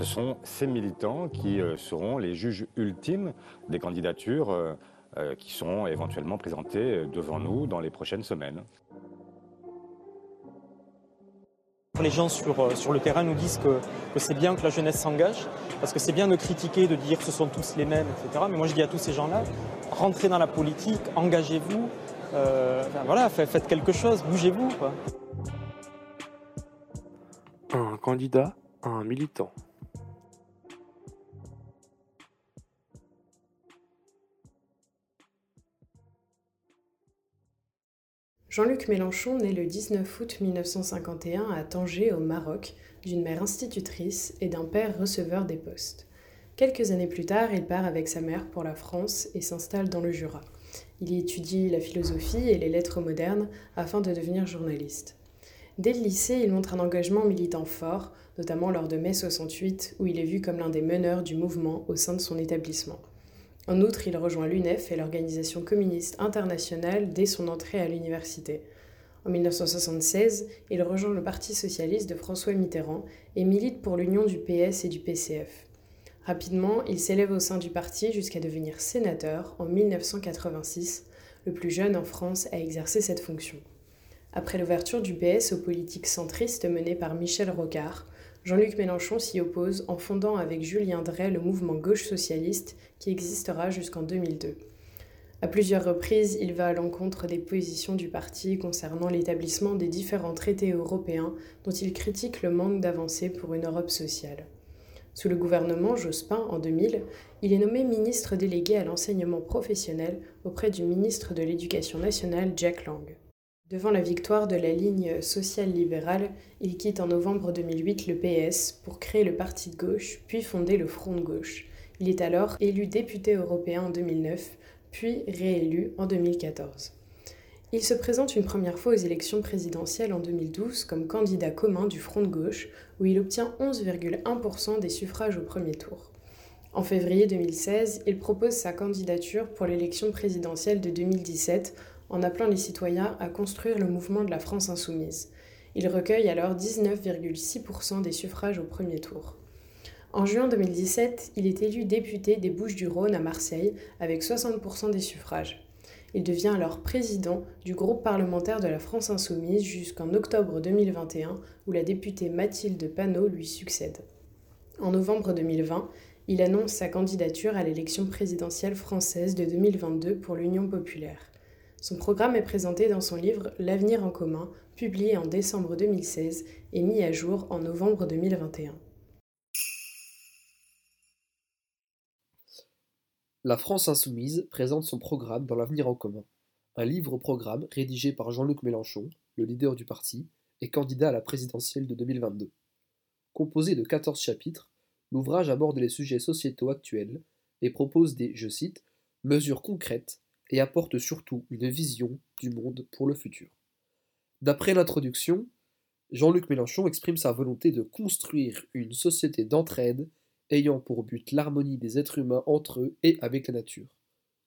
Ce sont ces militants qui euh, seront les juges ultimes des candidatures euh, euh, qui seront éventuellement présentées devant nous dans les prochaines semaines. Les gens sur, sur le terrain nous disent que, que c'est bien que la jeunesse s'engage, parce que c'est bien de critiquer, de dire que ce sont tous les mêmes, etc. Mais moi je dis à tous ces gens-là, rentrez dans la politique, engagez-vous, voilà, faites quelque chose, bougez-vous. Un candidat, un militant. Jean-Luc Mélenchon naît le 19 août 1951 à Tanger, au Maroc, d'une mère institutrice et d'un père receveur des postes. Quelques années plus tard, il part avec sa mère pour la France et s'installe dans le Jura. Il y étudie la philosophie et les lettres modernes afin de devenir journaliste. Dès le lycée, il montre un engagement militant fort, notamment lors de mai 68, où il est vu comme l'un des meneurs du mouvement au sein de son établissement. En outre, il rejoint l'UNEF et l'Organisation communiste internationale dès son entrée à l'université. En 1976, il rejoint le Parti socialiste de François Mitterrand et milite pour l'union du PS et du PCF. Rapidement, il s'élève au sein du parti jusqu'à devenir sénateur en 1986, le plus jeune en France à exercer cette fonction. Après l'ouverture du PS aux politiques centristes menées par Michel Rocard, Jean-Luc Mélenchon s'y oppose en fondant avec Julien Drey le mouvement gauche socialiste qui existera jusqu'en 2002. À plusieurs reprises, il va à l'encontre des positions du parti concernant l'établissement des différents traités européens dont il critique le manque d'avancée pour une Europe sociale. Sous le gouvernement Jospin en 2000, il est nommé ministre délégué à l'enseignement professionnel auprès du ministre de l'Éducation nationale Jack Lang. Devant la victoire de la ligne sociale-libérale, il quitte en novembre 2008 le PS pour créer le Parti de gauche, puis fonder le Front de gauche. Il est alors élu député européen en 2009, puis réélu en 2014. Il se présente une première fois aux élections présidentielles en 2012 comme candidat commun du Front de gauche, où il obtient 11,1% des suffrages au premier tour. En février 2016, il propose sa candidature pour l'élection présidentielle de 2017 en appelant les citoyens à construire le mouvement de la France insoumise. Il recueille alors 19,6% des suffrages au premier tour. En juin 2017, il est élu député des Bouches-du-Rhône à Marseille avec 60% des suffrages. Il devient alors président du groupe parlementaire de la France insoumise jusqu'en octobre 2021 où la députée Mathilde Panot lui succède. En novembre 2020, il annonce sa candidature à l'élection présidentielle française de 2022 pour l'Union populaire. Son programme est présenté dans son livre L'avenir en commun, publié en décembre 2016 et mis à jour en novembre 2021. La France insoumise présente son programme dans L'avenir en commun, un livre-programme rédigé par Jean-Luc Mélenchon, le leader du parti, et candidat à la présidentielle de 2022. Composé de 14 chapitres, l'ouvrage aborde les sujets sociétaux actuels et propose des, je cite, mesures concrètes et apporte surtout une vision du monde pour le futur. D'après l'introduction, Jean-Luc Mélenchon exprime sa volonté de construire une société d'entraide ayant pour but l'harmonie des êtres humains entre eux et avec la nature.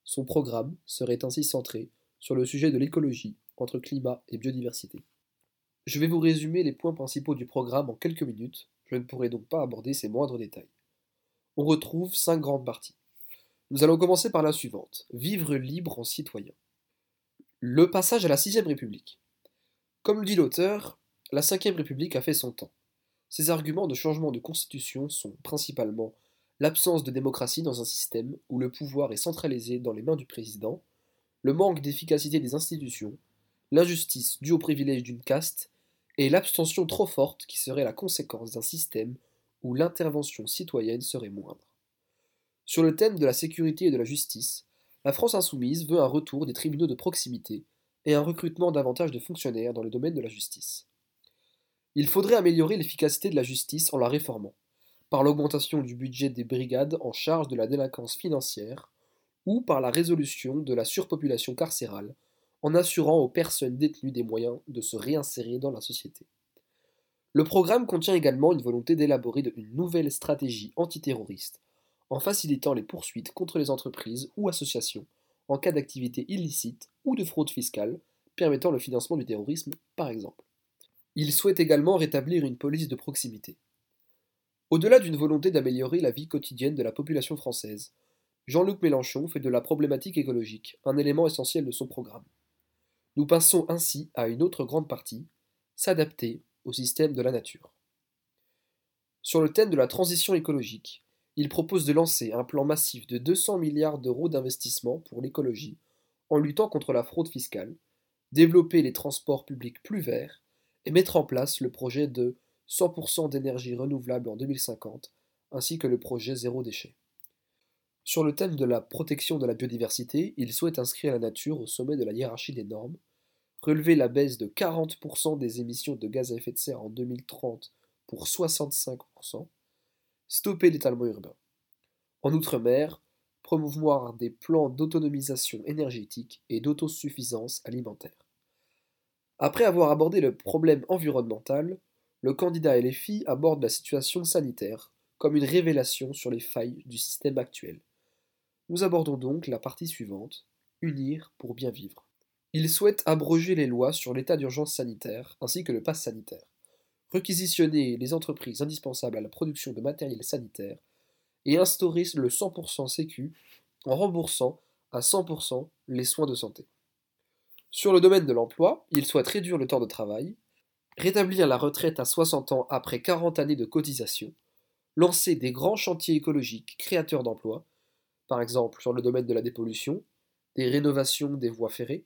Son programme serait ainsi centré sur le sujet de l'écologie entre climat et biodiversité. Je vais vous résumer les points principaux du programme en quelques minutes, je ne pourrai donc pas aborder ces moindres détails. On retrouve cinq grandes parties. Nous allons commencer par la suivante. Vivre libre en citoyen. Le passage à la sixième République. Comme le dit l'auteur, la cinquième République a fait son temps. Ses arguments de changement de constitution sont principalement l'absence de démocratie dans un système où le pouvoir est centralisé dans les mains du président, le manque d'efficacité des institutions, l'injustice due au privilège d'une caste et l'abstention trop forte qui serait la conséquence d'un système où l'intervention citoyenne serait moindre. Sur le thème de la sécurité et de la justice, la France insoumise veut un retour des tribunaux de proximité et un recrutement davantage de fonctionnaires dans le domaine de la justice. Il faudrait améliorer l'efficacité de la justice en la réformant, par l'augmentation du budget des brigades en charge de la délinquance financière, ou par la résolution de la surpopulation carcérale, en assurant aux personnes détenues des moyens de se réinsérer dans la société. Le programme contient également une volonté d'élaborer une nouvelle stratégie antiterroriste en facilitant les poursuites contre les entreprises ou associations en cas d'activité illicite ou de fraude fiscale permettant le financement du terrorisme, par exemple. Il souhaite également rétablir une police de proximité. Au-delà d'une volonté d'améliorer la vie quotidienne de la population française, Jean-Luc Mélenchon fait de la problématique écologique un élément essentiel de son programme. Nous passons ainsi à une autre grande partie, s'adapter au système de la nature. Sur le thème de la transition écologique, il propose de lancer un plan massif de 200 milliards d'euros d'investissement pour l'écologie en luttant contre la fraude fiscale, développer les transports publics plus verts et mettre en place le projet de 100% d'énergie renouvelable en 2050 ainsi que le projet zéro déchet. Sur le thème de la protection de la biodiversité, il souhaite inscrire la nature au sommet de la hiérarchie des normes, relever la baisse de 40% des émissions de gaz à effet de serre en 2030 pour 65%, stopper l'étalement urbain. En outre-mer, promouvoir des plans d'autonomisation énergétique et d'autosuffisance alimentaire. Après avoir abordé le problème environnemental, le candidat LFI aborde la situation sanitaire comme une révélation sur les failles du système actuel. Nous abordons donc la partie suivante, unir pour bien vivre. Il souhaite abroger les lois sur l'état d'urgence sanitaire ainsi que le pass sanitaire, réquisitionner les entreprises indispensables à la production de matériel sanitaire et instaurer le 100% Sécu en remboursant à 100% les soins de santé. Sur le domaine de l'emploi, il souhaite réduire le temps de travail, rétablir la retraite à 60 ans après 40 années de cotisation, lancer des grands chantiers écologiques créateurs d'emplois, par exemple sur le domaine de la dépollution, des rénovations des voies ferrées,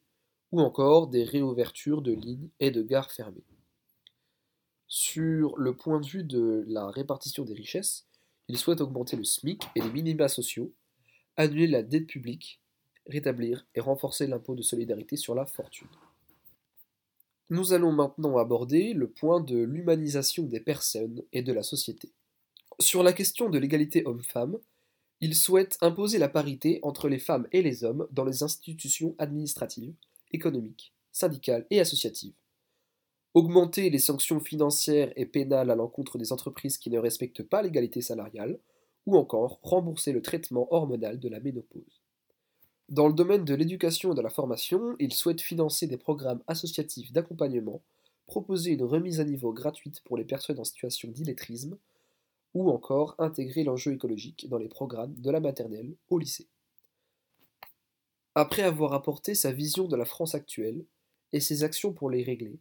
ou encore des réouvertures de lignes et de gares fermées. Sur le point de vue de la répartition des richesses, il souhaite augmenter le SMIC et les minima sociaux, annuler la dette publique, rétablir et renforcer l'impôt de solidarité sur la fortune. Nous allons maintenant aborder le point de l'humanisation des personnes et de la société. Sur la question de l'égalité homme-femme, il souhaite imposer la parité entre les femmes et les hommes dans les institutions administratives, économiques, syndicales et associatives. Augmenter les sanctions financières et pénales à l'encontre des entreprises qui ne respectent pas l'égalité salariale, ou encore rembourser le traitement hormonal de la ménopause. Dans le domaine de l'éducation et de la formation, il souhaite financer des programmes associatifs d'accompagnement, proposer une remise à niveau gratuite pour les personnes en situation d'illettrisme, ou encore intégrer l'enjeu écologique dans les programmes de la maternelle au lycée. Après avoir apporté sa vision de la France actuelle et ses actions pour les régler,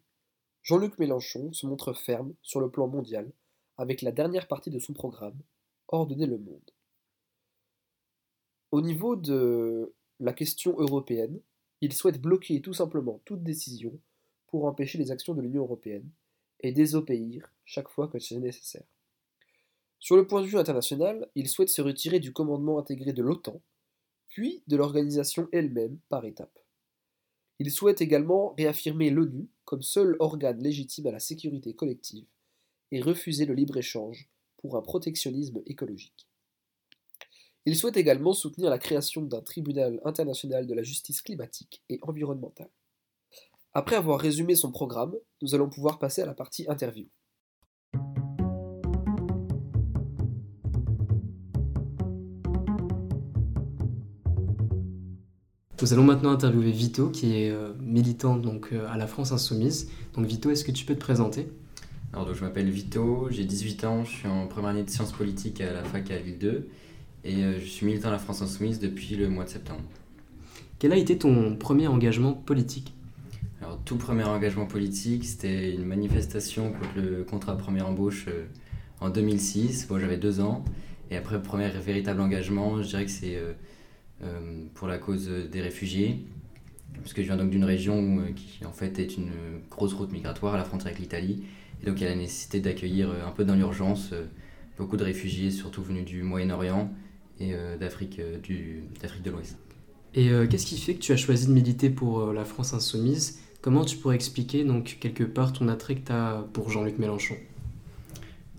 Jean-Luc Mélenchon se montre ferme sur le plan mondial avec la dernière partie de son programme, Ordonner le monde. Au niveau de la question européenne, il souhaite bloquer tout simplement toute décision pour empêcher les actions de l'Union européenne et désobéir chaque fois que c'est nécessaire. Sur le point de vue international, il souhaite se retirer du commandement intégré de l'OTAN, puis de l'organisation elle-même par étapes. Il souhaite également réaffirmer l'ONU comme seul organe légitime à la sécurité collective et refuser le libre-échange pour un protectionnisme écologique. Il souhaite également soutenir la création d'un tribunal international de la justice climatique et environnementale. Après avoir résumé son programme, nous allons pouvoir passer à la partie interview. Nous allons maintenant interviewer Vito, qui est euh, militant donc, euh, à la France Insoumise. Donc Vito, est-ce que tu peux te présenter? Alors, je m'appelle Vito, j'ai 18 ans, je suis en première année de sciences politiques à la fac à Ville 2 et euh, je suis militant à la France Insoumise depuis le mois de septembre. Quel a été ton premier engagement politique? Alors, tout premier engagement politique, c'était une manifestation contre le contrat première embauche en 2006. Bon, j'avais deux ans. Et après, premier véritable engagement, je dirais que c'est pour la cause des réfugiés, parce que je viens donc d'une région euh, qui en fait est une grosse route migratoire à la frontière avec l'Italie, et donc il y a la nécessité d'accueillir euh, un peu dans l'urgence beaucoup de réfugiés, surtout venus du Moyen-Orient et d'Afrique de l'Ouest. Et qu'est-ce qui fait que tu as choisi de militer pour la France insoumise? Comment tu pourrais expliquer donc quelque part ton attrait que tu as pour Jean-Luc Mélenchon?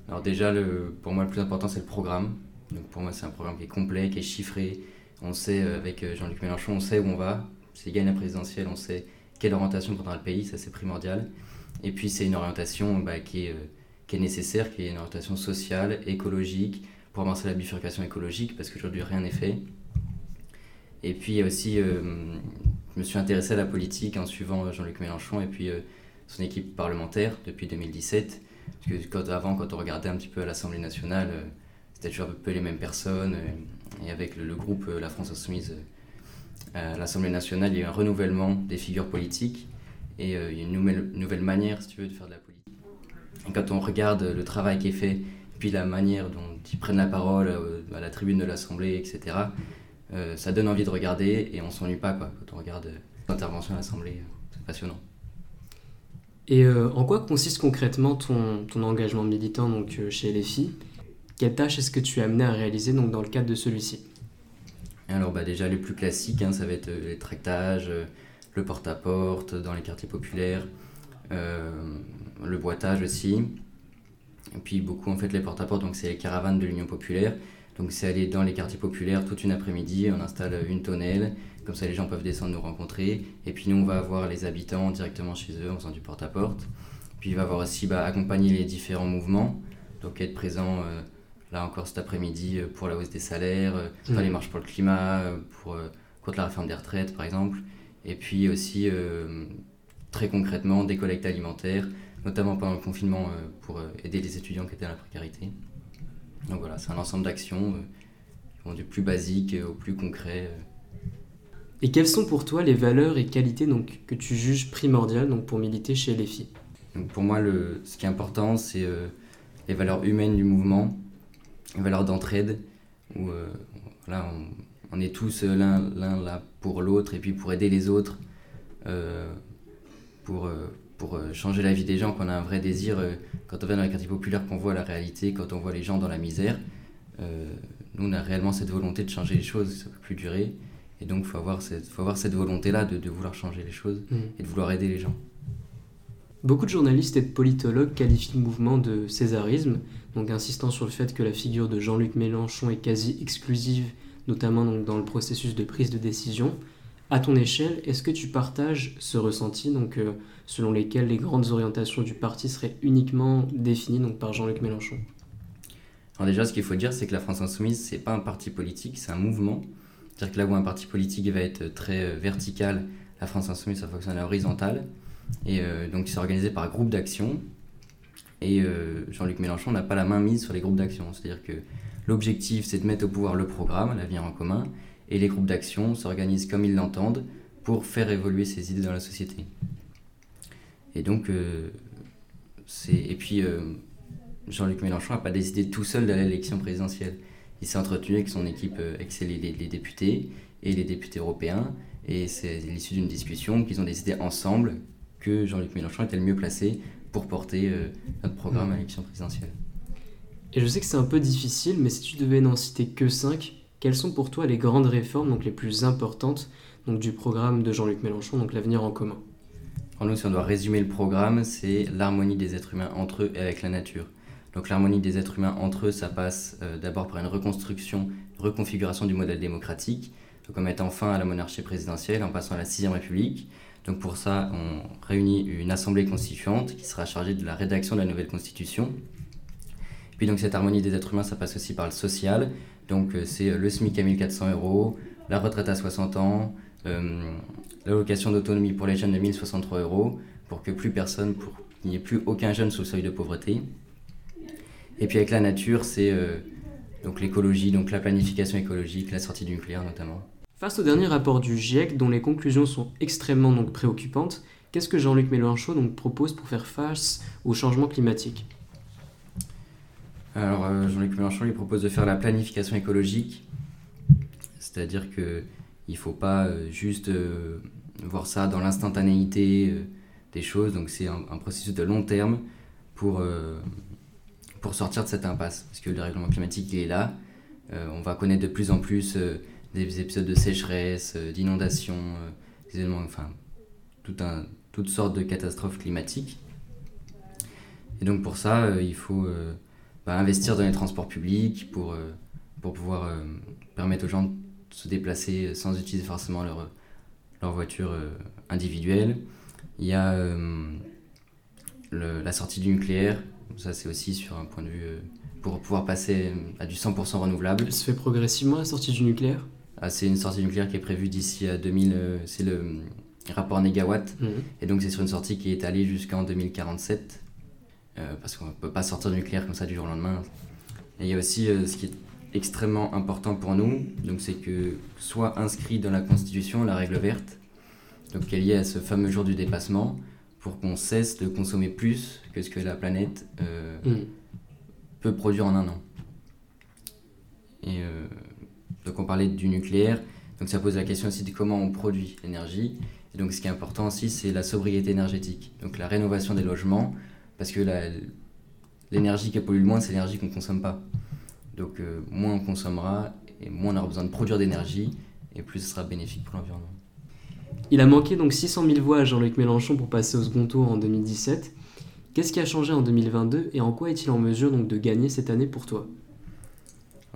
Alors déjà, le, pour moi le plus important c'est le programme. Donc pour moi c'est un programme qui est complet, qui est chiffré, on sait, euh, avec euh, Jean-Luc Mélenchon, on sait où on va. S'il gagne la présidentielle, on sait quelle orientation prendra le pays, ça c'est primordial. Et puis c'est une orientation bah, qui, est, euh, qui est nécessaire, qui est une orientation sociale, écologique, pour avancer la bifurcation écologique, parce qu'aujourd'hui rien n'est fait. Et puis aussi, je me suis intéressé à la politique en suivant Jean-Luc Mélenchon, et puis son équipe parlementaire depuis 2017. Parce que quand, avant, quand on regardait un petit peu à l'Assemblée nationale, c'était toujours un peu les mêmes personnes. Et avec le, groupe La France Insoumise à l'Assemblée nationale, il y a eu un renouvellement des figures politiques et a une nouvelle, manière, si tu veux, de faire de la politique. Quand on regarde le travail qui est fait, puis la manière dont ils prennent la parole à la tribune de l'Assemblée, etc., ça donne envie de regarder et on s'ennuie pas quand on regarde l'intervention à l'Assemblée. C'est passionnant. Et euh, en quoi consiste concrètement ton, engagement militant donc, euh, chez les filles Quelles tâches est-ce que tu es amené à réaliser donc, dans le cadre de celui-ci? Alors bah, déjà les plus classiques, hein, ça va être euh, les tractages, le porte-à-porte dans les quartiers populaires, le boitage aussi. Et puis beaucoup en fait les porte-à-porte, donc c'est les caravanes de l'Union populaire. Donc c'est aller dans les quartiers populaires toute une après-midi, on installe une tonnelle, comme ça, les gens peuvent descendre nous rencontrer. Et puis, nous, on va voir les habitants directement chez eux en faisant du porte-à-porte. Puis, il va voir aussi bah, accompagner les différents mouvements. Donc, être présent, euh, là encore cet après-midi, euh, pour la hausse des salaires, euh, faire les mmh. marches pour le climat, pour, contre la réforme des retraites, par exemple. Et puis aussi, très concrètement, des collectes alimentaires, notamment pendant le confinement, pour aider les étudiants qui étaient à la précarité. Donc voilà, c'est un ensemble d'actions qui vont du plus basique au plus concret. Et quelles sont pour toi les valeurs et qualités donc, que tu juges primordiales donc, pour militer chez les filles Pour moi, le, ce qui est important, c'est euh, les valeurs humaines du mouvement, les valeurs d'entraide, où euh, on, est tous l'un là pour l'autre et puis pour aider les autres, euh, pour, pour changer la vie des gens, qu'on a un vrai désir, quand on vient dans les quartiers populaires, qu'on voit la réalité, quand on voit les gens dans la misère. nous, on a réellement cette volonté de changer les choses, ça ne peut plus durer. Et donc, il faut avoir cette, faut avoir cette volonté-là de, de, vouloir changer les choses mm. et de vouloir aider les gens. Beaucoup de journalistes et de politologues qualifient le mouvement de césarisme, donc insistant sur le fait que la figure de Jean-Luc Mélenchon est quasi exclusive, notamment donc dans le processus de prise de décision. À ton échelle, est-ce que tu partages ce ressenti, donc, euh, selon lesquels les grandes orientations du parti seraient uniquement définies donc, par Jean-Luc Mélenchon? Alors déjà, ce qu'il faut dire, c'est que la France Insoumise, c'est pas un parti politique, c'est un mouvement. C'est-à-dire que là où un parti politique va être très euh, vertical, la France Insoumise, ça fonctionne à. Et euh, donc, c'est organisé par groupe d'action. Et euh, Jean-Luc Mélenchon n'a pas la main mise sur les groupes d'action. C'est-à-dire que l'objectif, c'est de mettre au pouvoir le programme, l'avenir en commun, et les groupes d'action s'organisent comme ils l'entendent pour faire évoluer ces idées dans la société. Et donc, c'est. Et puis, Jean-Luc Mélenchon n'a pas décidé tout seul d'aller à l'élection présidentielle il s'est entretenu avec son équipe, euh, avec les, les, députés et les députés européens. Et c'est l'issue d'une discussion qu'ils ont décidé ensemble que Jean-Luc Mélenchon était le mieux placé pour porter euh, notre programme à l'élection présidentielle. Et je sais que c'est un peu difficile, mais si tu devais n'en citer que 5, quelles sont pour toi les grandes réformes donc les plus importantes donc du programme de Jean-Luc Mélenchon, donc l'avenir en commun? Pour nous, si on doit résumer le programme, c'est l'harmonie des êtres humains entre eux et avec la nature. Donc l'harmonie des êtres humains entre eux, ça passe euh, d'abord par une reconstruction, reconfiguration du modèle démocratique, donc en mettant fin à la monarchie présidentielle, en passant à la sixième République. Donc pour ça, on réunit une assemblée constituante qui sera chargée de la rédaction de la nouvelle constitution. Puis donc cette harmonie des êtres humains, ça passe aussi par le social. Donc euh, c'est le SMIC à 1400 euros, la retraite à 60 ans, euh, l'allocation d'autonomie pour les jeunes de 1063 euros, pour que plus personne, pour qu'il n'y ait plus aucun jeune sous le seuil de pauvreté. Et puis avec la nature, c'est euh, donc l'écologie, donc la planification écologique, la sortie du nucléaire notamment. Face au dernier rapport du GIEC, dont les conclusions sont extrêmement donc, préoccupantes, qu'est-ce que Jean-Luc Mélenchon donc, propose pour faire face au changement climatique? Alors euh, Jean-Luc Mélenchon lui propose de faire la planification écologique, c'est-à-dire que il faut pas euh, juste voir ça dans l'instantanéité des choses, donc c'est un, processus de long terme pour pour sortir de cette impasse. Parce que le dérèglement climatique, il est là. Euh, on va connaître de plus en plus euh, des épisodes de sécheresse, euh, d'inondations, des éléments, enfin, toutes sortes de catastrophes climatiques. Et donc pour ça, il faut bah, investir dans les transports publics pour, pour pouvoir permettre aux gens de se déplacer sans utiliser forcément leur, leur voiture individuelle. Il y a la sortie du nucléaire ça, c'est aussi sur un point de vue euh, pour pouvoir passer à du 100% renouvelable. Elle se fait progressivement la sortie du nucléaire? C'est une sortie nucléaire qui est prévue d'ici à 2000. Euh, c'est le, rapport négawatt. Mhm. Et donc c'est sur une sortie qui est allée jusqu'en 2047, euh, parce qu'on ne peut pas sortir du nucléaire comme ça du jour au lendemain. Et il y a aussi euh, ce qui est extrêmement important pour nous, donc c'est que soit inscrit dans la Constitution la règle verte, donc qui est liée à ce fameux jour du dépassement, pour qu'on cesse de consommer plus que ce que la planète euh, Mhm. peut produire en un an. Et euh, donc on parlait du nucléaire, donc ça pose la question aussi de comment on produit l'énergie. Et donc ce qui est important aussi, c'est la sobriété énergétique, donc la rénovation des logements, parce que l'énergie qui pollue le moins, c'est l'énergie qu'on ne consomme pas. Donc euh, moins on consommera, et moins on aura besoin de produire d'énergie, et plus ce sera bénéfique pour l'environnement. Il a manqué donc 600 000 voix à Jean-Luc Mélenchon pour passer au second tour en 2017. Qu'est-ce qui a changé en 2022 et en quoi est-il en mesure donc de gagner cette année pour toi?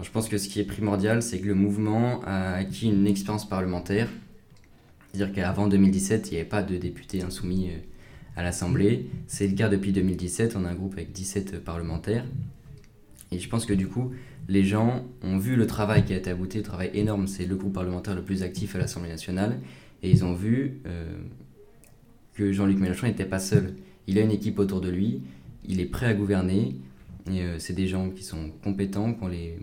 Je pense que ce qui est primordial, c'est que le mouvement a acquis une expérience parlementaire. C'est-à-dire qu'avant 2017, il n'y avait pas de députés insoumis euh, à l'Assemblée. C'est le cas depuis 2017, on a un groupe avec 17 parlementaires. Et je pense que du coup, les gens ont vu le travail qui a été abouti, le travail énorme. C'est le groupe parlementaire le plus actif à l'Assemblée nationale. Et ils ont vu euh, que Jean-Luc Mélenchon n'était pas seul. Il a une équipe autour de lui, il est prêt à gouverner. Et euh, c'est des gens qui sont compétents, qui ont les,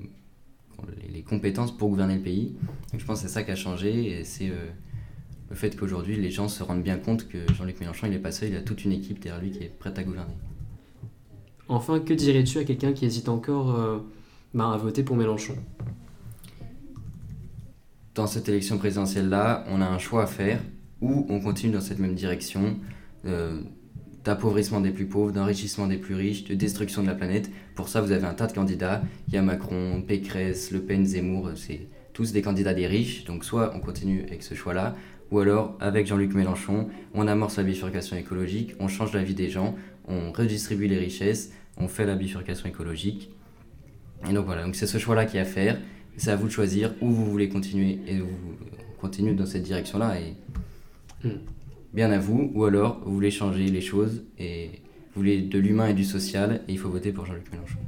les- les compétences pour gouverner le pays. Donc je pense que c'est ça qui a changé. Et c'est euh, le fait qu'aujourd'hui, les gens se rendent bien compte que Jean-Luc Mélenchon, il n'est pas seul, il a toute une équipe derrière lui qui est prête à gouverner. Enfin, que dirais-tu à quelqu'un qui hésite encore euh, bah, à voter pour Mélenchon? Dans cette élection présidentielle-là, on a un choix à faire ou on continue dans cette même direction euh, d'appauvrissement des plus pauvres, d'enrichissement des plus riches, de destruction de la planète. Pour ça, vous avez un tas de candidats. Il y a Macron, Pécresse, Le Pen, Zemmour, c'est tous des candidats des riches. Donc soit on continue avec ce choix-là, ou alors avec Jean-Luc Mélenchon, on amorce la bifurcation écologique, on change la vie des gens, on redistribue les richesses, on fait la bifurcation écologique. Et donc voilà, donc c'est ce choix-là qu'il y a à faire. C'est à vous de choisir où vous voulez continuer et vous continuez dans cette direction-là et Mm. Bien à vous, ou alors vous voulez changer les choses et vous voulez de l'humain et du social et il faut voter pour Jean-Luc Mélenchon.